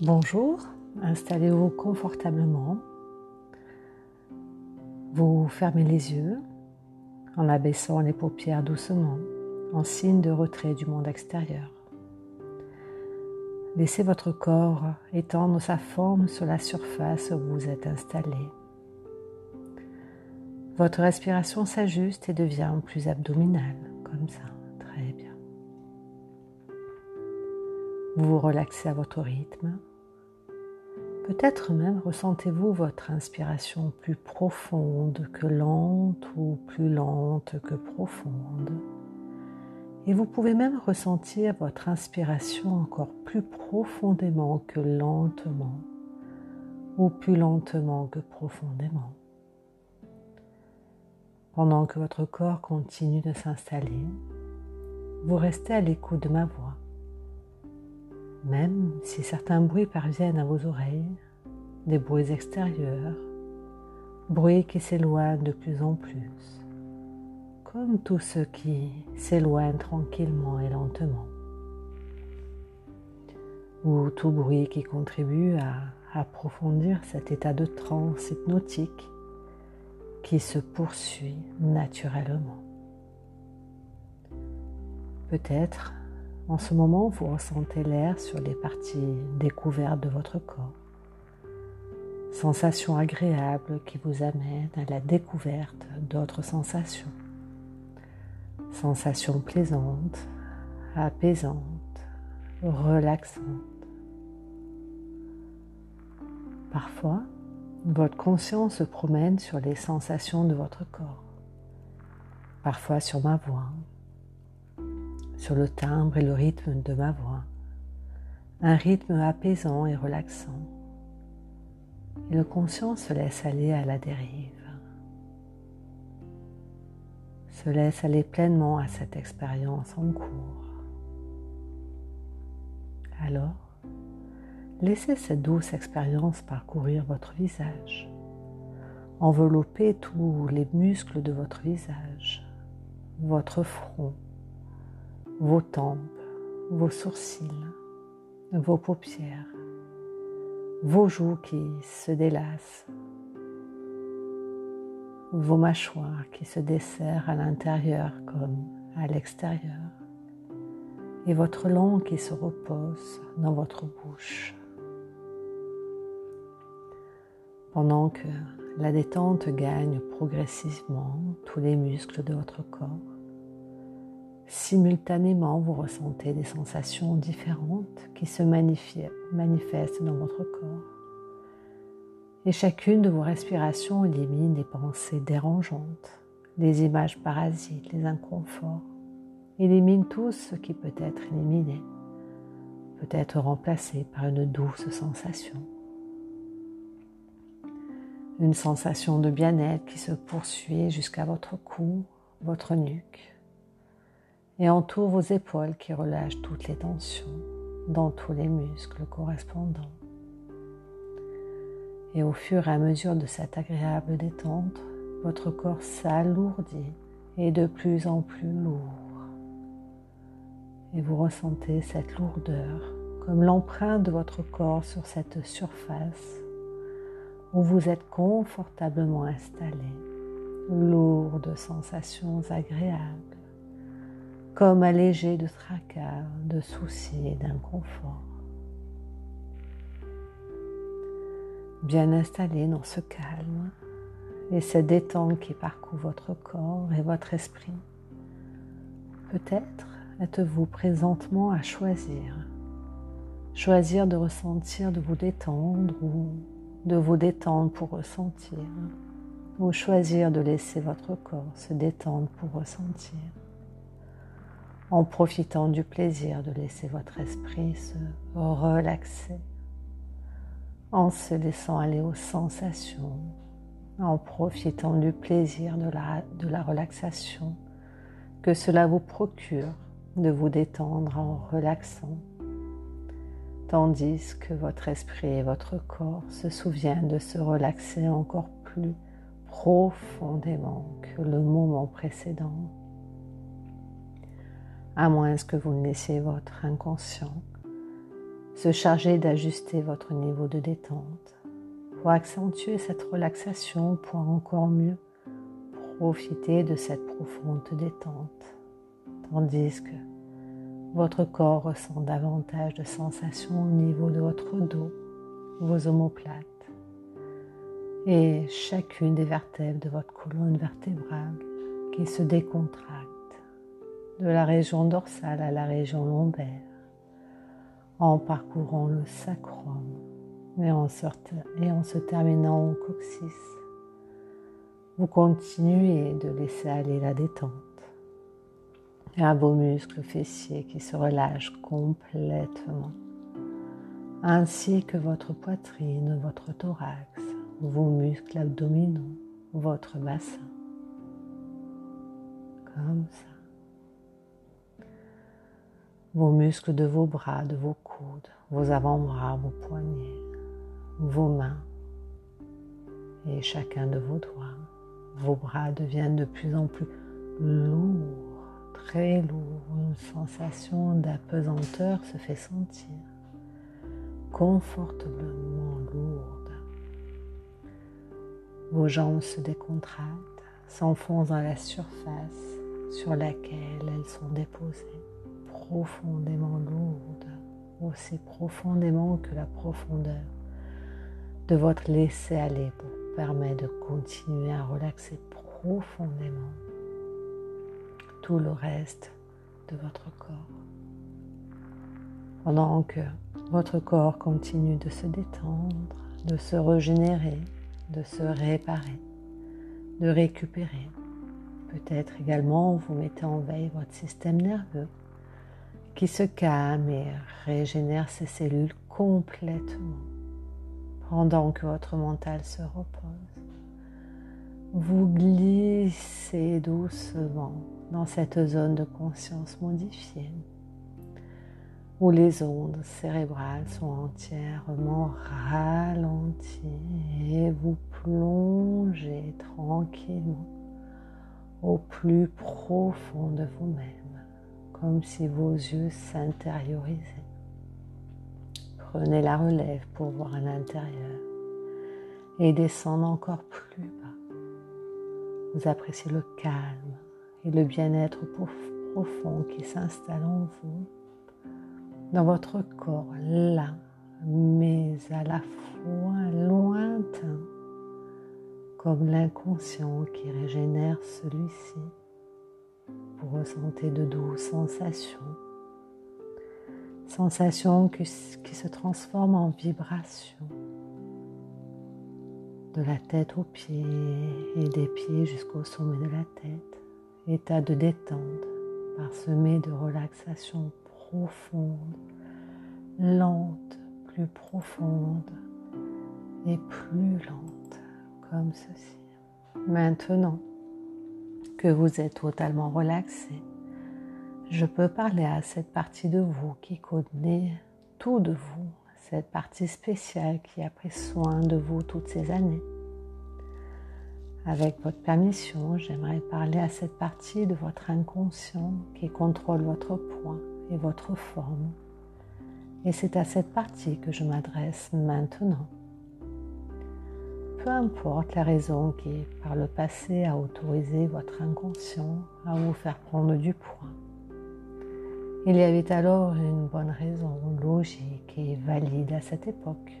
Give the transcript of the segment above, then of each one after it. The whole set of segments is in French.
Bonjour, installez-vous confortablement. Vous fermez les yeux en abaissant les paupières doucement en signe de retrait du monde extérieur. Laissez votre corps étendre sa forme sur la surface où vous êtes installé. Votre respiration s'ajuste et devient plus abdominale, comme ça. Vous vous relaxez à votre rythme. Peut-être même ressentez-vous votre inspiration plus profonde que lente ou plus lente que profonde. Et vous pouvez même ressentir votre inspiration encore plus profondément que lentement ou plus lentement que profondément. Pendant que votre corps continue de s'installer, vous restez à l'écoute de ma voix. Même si certains bruits parviennent à vos oreilles, des bruits extérieurs, bruits qui s'éloignent de plus en plus, comme tous ceux qui s'éloignent tranquillement et lentement, ou tout bruit qui contribue à approfondir cet état de transe hypnotique qui se poursuit naturellement. Peut-être en ce moment, vous ressentez l'air sur les parties découvertes de votre corps. Sensation agréable qui vous amène à la découverte d'autres sensations. Sensations plaisantes, apaisantes, relaxantes. Parfois, votre conscience se promène sur les sensations de votre corps, parfois sur ma voix, sur le timbre et le rythme de ma voix, un rythme apaisant et relaxant. Et le conscient se laisse aller à la dérive, se laisse aller pleinement à cette expérience en cours. Alors, laissez cette douce expérience parcourir votre visage, envelopper tous les muscles de votre visage, votre front, vos tempes, vos sourcils, vos paupières, vos joues qui se délassent, vos mâchoires qui se desserrent à l'intérieur comme à l'extérieur, et votre langue qui se repose dans votre bouche. Pendant que la détente gagne progressivement tous les muscles de votre corps, simultanément vous ressentez des sensations différentes qui se manifestent dans votre corps. Et chacune de vos respirations élimine les pensées dérangeantes, les images parasites, les inconforts. Élimine tout ce qui peut être éliminé, peut être remplacé par une douce sensation. Une sensation de bien-être qui se poursuit jusqu'à votre cou, votre nuque, et entoure vos épaules qui relâchent toutes les tensions dans tous les muscles correspondants. Et au fur et à mesure de cette agréable détente, votre corps s'alourdit et de plus en plus lourd. Et vous ressentez cette lourdeur comme l'empreinte de votre corps sur cette surface où vous êtes confortablement installé, lourd de sensations agréables comme allégé de tracas, de soucis et d'inconfort. Bien installé dans ce calme et cette détente qui parcourt votre corps et votre esprit. Peut-être êtes-vous présentement à choisir. Choisir de ressentir, de vous détendre ou de vous détendre pour ressentir. Ou choisir de laisser votre corps se détendre pour ressentir en profitant du plaisir de laisser votre esprit se relaxer, en se laissant aller aux sensations, en profitant du plaisir de la, relaxation que cela vous procure de vous détendre en relaxant, tandis que votre esprit et votre corps se souviennent de se relaxer encore plus profondément que le moment précédent à moins que vous ne laissiez votre inconscient se charger d'ajuster votre niveau de détente pour accentuer cette relaxation pour encore mieux profiter de cette profonde détente, tandis que votre corps ressent davantage de sensations au niveau de votre dos, vos omoplates et chacune des vertèbres de votre colonne vertébrale qui se décontracte de la région dorsale à la région lombaire en parcourant le sacrum et en, se terminant au coccyx. Vous continuez de laisser aller la détente à vos muscles fessiers qui se relâchent complètement, ainsi que votre poitrine, votre thorax, vos muscles abdominaux, votre bassin. Comme ça. Vos muscles de vos bras, de vos coudes, vos avant-bras, vos poignets, vos mains et chacun de vos doigts. Vos bras deviennent de plus en plus lourds, très lourds. Une sensation d'apesanteur se fait sentir, confortablement lourde. Vos jambes se décontractent, s'enfoncent dans la surface sur laquelle elles sont déposées, profondément lourdes, aussi profondément que la profondeur de votre laisser-aller pour permettre de continuer à relaxer profondément tout le reste de votre corps. Pendant que votre corps continue de se détendre, de se régénérer, de se réparer, de récupérer. Peut-être également vous mettez en veille votre système nerveux qui se calme et régénère ses cellules complètement pendant que votre mental se repose. Vous glissez doucement dans cette zone de conscience modifiée où les ondes cérébrales sont entièrement ralenties et vous plongez tranquillement au plus profond de vous-même, comme si vos yeux s'intériorisaient. Prenez la relève pour voir à l'intérieur et descendre encore plus bas. Vous appréciez le calme et le bien-être profond qui s'installe en vous, dans votre corps là, mais à la fois lointain, comme l'inconscient qui régénère celui-ci. Vous ressentez de douces sensations Sensation qui, se transforme en vibration de la tête aux pieds et des pieds jusqu'au sommet de la tête. État de détente parsemé de relaxation profonde, lente, plus profonde et plus lente, comme ceci. Maintenant que vous êtes totalement relaxé, je peux parler à cette partie de vous qui connaît tout de vous, cette partie spéciale qui a pris soin de vous toutes ces années. Avec votre permission, j'aimerais parler à cette partie de votre inconscient qui contrôle votre poids et votre forme. Et c'est à cette partie que je m'adresse maintenant. Peu importe la raison qui, par le passé, a autorisé votre inconscient à vous faire prendre du poids il y avait alors une bonne raison logique et valide à cette époque.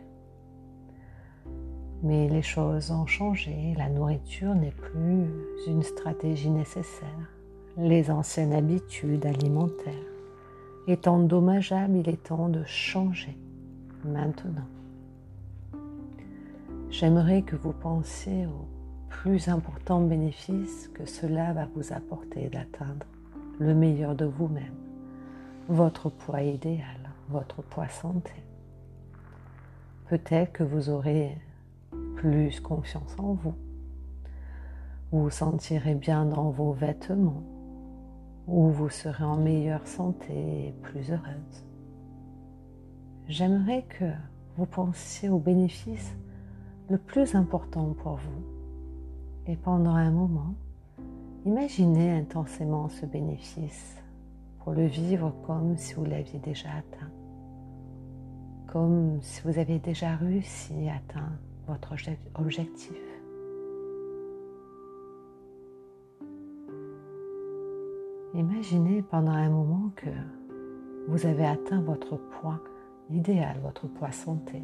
Mais les choses ont changé, la nourriture n'est plus une stratégie nécessaire. Les anciennes habitudes alimentaires étant dommageables, il est temps de changer maintenant. J'aimerais que vous pensiez aux plus importants bénéfices que cela va vous apporter d'atteindre le meilleur de vous-même votre poids idéal, votre poids santé. Peut-être que vous aurez plus confiance en vous. Vous vous sentirez bien dans vos vêtements ou vous serez en meilleure santé et plus heureuse. J'aimerais que vous pensiez au bénéfice le plus important pour vous. Et pendant un moment, imaginez intensément ce bénéfice le vivre comme si vous l'aviez déjà atteint. comme si vous aviez déjà réussi à atteindre votre objectif. Imaginez pendant un moment que vous avez atteint votre poids idéal, votre poids santé.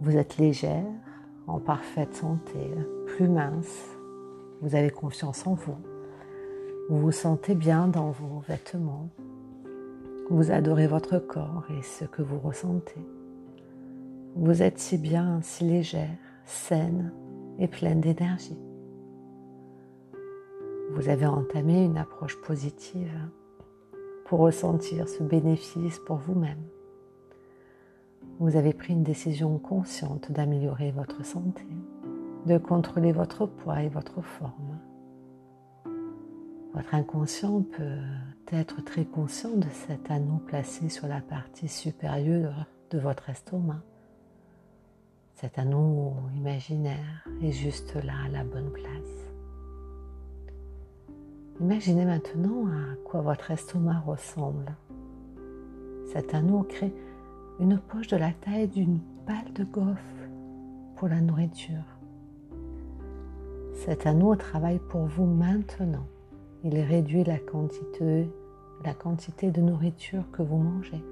Vous êtes légère, en parfaite santé, plus mince, vous avez confiance en vous, vous vous sentez bien dans vos vêtements, vous adorez votre corps et ce que vous ressentez. Vous êtes si bien, si légère, saine et pleine d'énergie. Vous avez entamé une approche positive pour ressentir ce bénéfice pour vous-même. Vous avez pris une décision consciente d'améliorer votre santé, de contrôler votre poids et votre forme. Votre inconscient peut être très conscient de cet anneau placé sur la partie supérieure de votre estomac. Cet anneau imaginaire est juste là à la bonne place. Imaginez maintenant à quoi votre estomac ressemble. Cet anneau crée une poche de la taille d'une balle de golf pour la nourriture. Cet anneau travaille pour vous maintenant. Il réduit la quantité, la quantité de nourriture que vous mangez.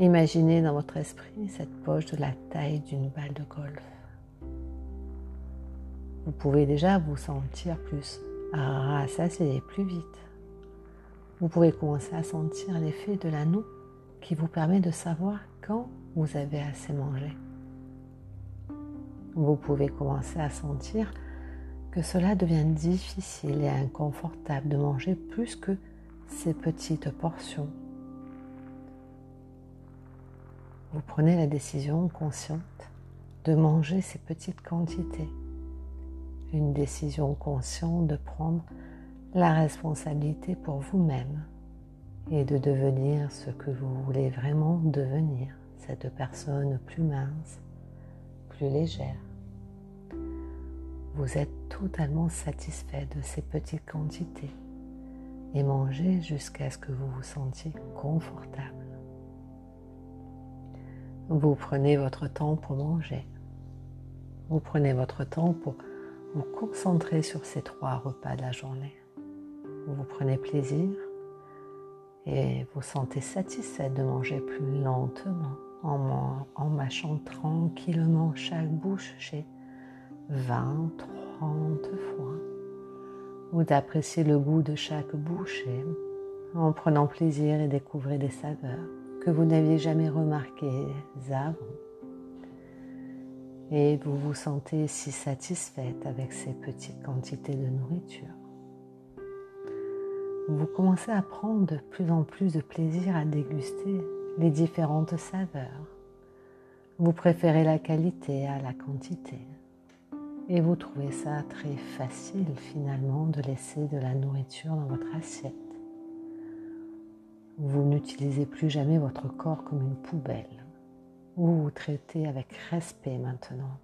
Imaginez dans votre esprit cette poche de la taille d'une balle de golf. Vous pouvez déjà vous sentir plus rassasié plus vite. Vous pouvez commencer à sentir l'effet de l'anneau qui vous permet de savoir quand vous avez assez mangé. Vous pouvez commencer à sentir que cela devient difficile et inconfortable de manger plus que ces petites portions. Vous prenez la décision consciente de manger ces petites quantités. Une décision consciente de prendre la responsabilité pour vous-même et de devenir ce que vous voulez vraiment devenir, cette personne plus mince, plus légère. Vous êtes totalement satisfait de ces petites quantités et mangez jusqu'à ce que vous vous sentiez confortable. Vous prenez votre temps pour manger. Vous prenez votre temps pour vous concentrer sur ces trois repas de la journée. Vous prenez plaisir et vous sentez satisfait de manger plus lentement en, mâchant tranquillement chaque bouchée 20, 30 fois ou d'apprécier le goût de chaque bouchée en prenant plaisir et découvrez des saveurs que vous n'aviez jamais remarquées avant. Et vous vous sentez si satisfaite avec ces petites quantités de nourriture vous commencez à prendre de plus en plus de plaisir à déguster les différentes saveurs. Vous préférez la qualité à la quantité. Et vous trouvez ça très facile finalement de laisser de la nourriture dans votre assiette. Vous n'utilisez plus jamais votre corps comme une poubelle. Vous vous traitez avec respect maintenant.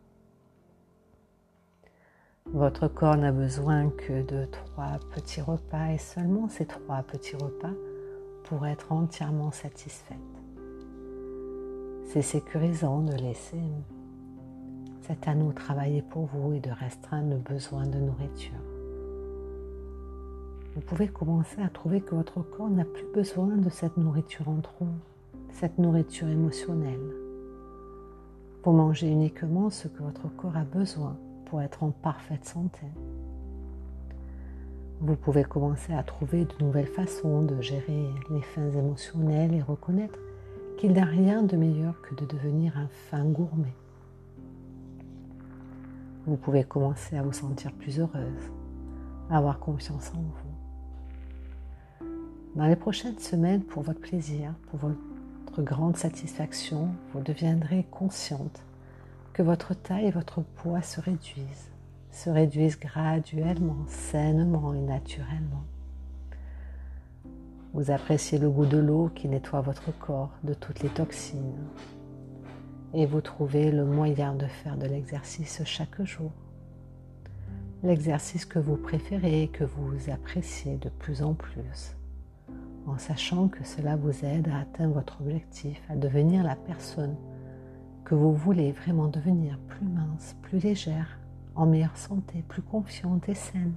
Votre corps n'a besoin que de trois petits repas et seulement ces trois petits repas pour être entièrement satisfaite. C'est sécurisant de laisser cet anneau travailler pour vous et de restreindre le besoin de nourriture. Vous pouvez commencer à trouver que votre corps n'a plus besoin de cette nourriture en trop, cette nourriture émotionnelle. Pour manger uniquement ce que votre corps a besoin être en parfaite santé. Vous pouvez commencer à trouver de nouvelles façons de gérer les fins émotionnelles et reconnaître qu'il n'y a rien de meilleur que de devenir un fin gourmet. Vous pouvez commencer à vous sentir plus heureuse, à avoir confiance en vous. Dans les prochaines semaines, pour votre plaisir, pour votre grande satisfaction, vous deviendrez consciente que votre taille et votre poids se réduisent, se réduisent graduellement, sainement et naturellement. Vous appréciez le goût de l'eau qui nettoie votre corps de toutes les toxines et vous trouvez le moyen de faire de l'exercice chaque jour. L'exercice que vous préférez et que vous appréciez de plus en plus. en sachant que cela vous aide à atteindre votre objectif, à devenir la personne que vous voulez vraiment devenir plus mince, plus légère, en meilleure santé, plus confiante et saine.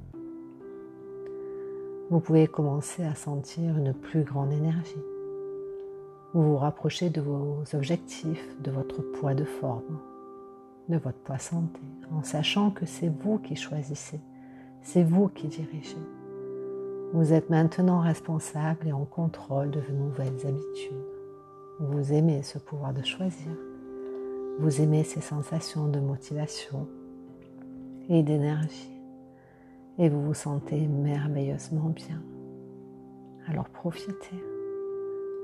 Vous pouvez commencer à sentir une plus grande énergie. Vous vous rapprochez de vos objectifs, de votre poids de forme, de votre poids santé, en sachant que c'est vous qui choisissez, c'est vous qui dirigez. Vous êtes maintenant responsable et en contrôle de vos nouvelles habitudes. Vous aimez ce pouvoir de choisir. Vous aimez ces sensations de motivation et d'énergie. Et vous vous sentez merveilleusement bien. Alors profitez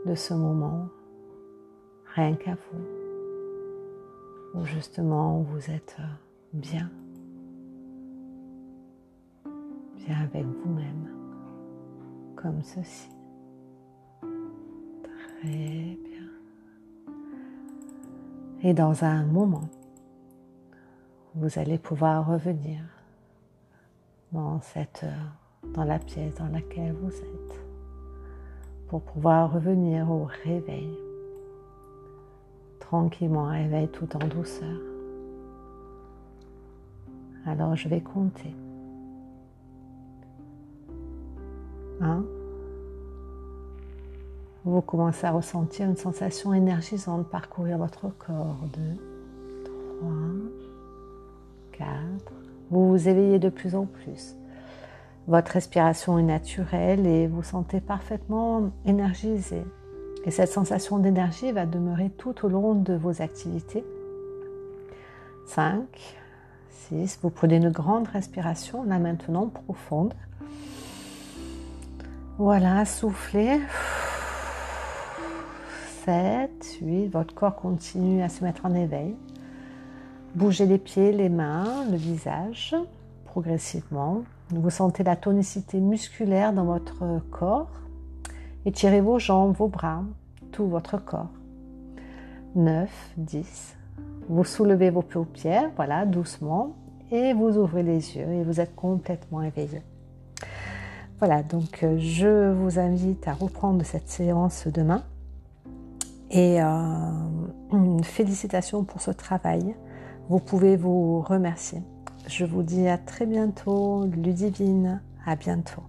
de ce moment rien qu'à vous, où justement vous êtes bien, bien avec vous-même comme ceci. Très bien. Et dans un moment, vous allez pouvoir revenir dans cette dans la pièce dans laquelle vous êtes pour pouvoir revenir au réveil. Tranquillement, réveil tout en douceur. Alors je vais compter. Vous commencez à ressentir une sensation énergisante parcourir votre corps. 2, 3, 4. Vous vous éveillez de plus en plus. Votre respiration est naturelle et vous sentez parfaitement énergisé. Et cette sensation d'énergie va demeurer tout au long de vos activités. 5, 6. Vous prenez une grande respiration là maintenant profonde. Voilà, soufflez. 7, 8, votre corps continue à se mettre en éveil. Bougez les pieds, les mains, le visage progressivement. Vous sentez la tonicité musculaire dans votre corps. Étirez vos jambes, vos bras, tout votre corps. 9, 10. Vous soulevez vos paupières, voilà, doucement, et vous ouvrez les yeux et vous êtes complètement éveillé. Voilà, donc euh, je vous invite à reprendre cette séance demain. Et euh, félicitations pour ce travail. Vous pouvez vous remercier. Je vous dis à très bientôt, Ludivine. À bientôt.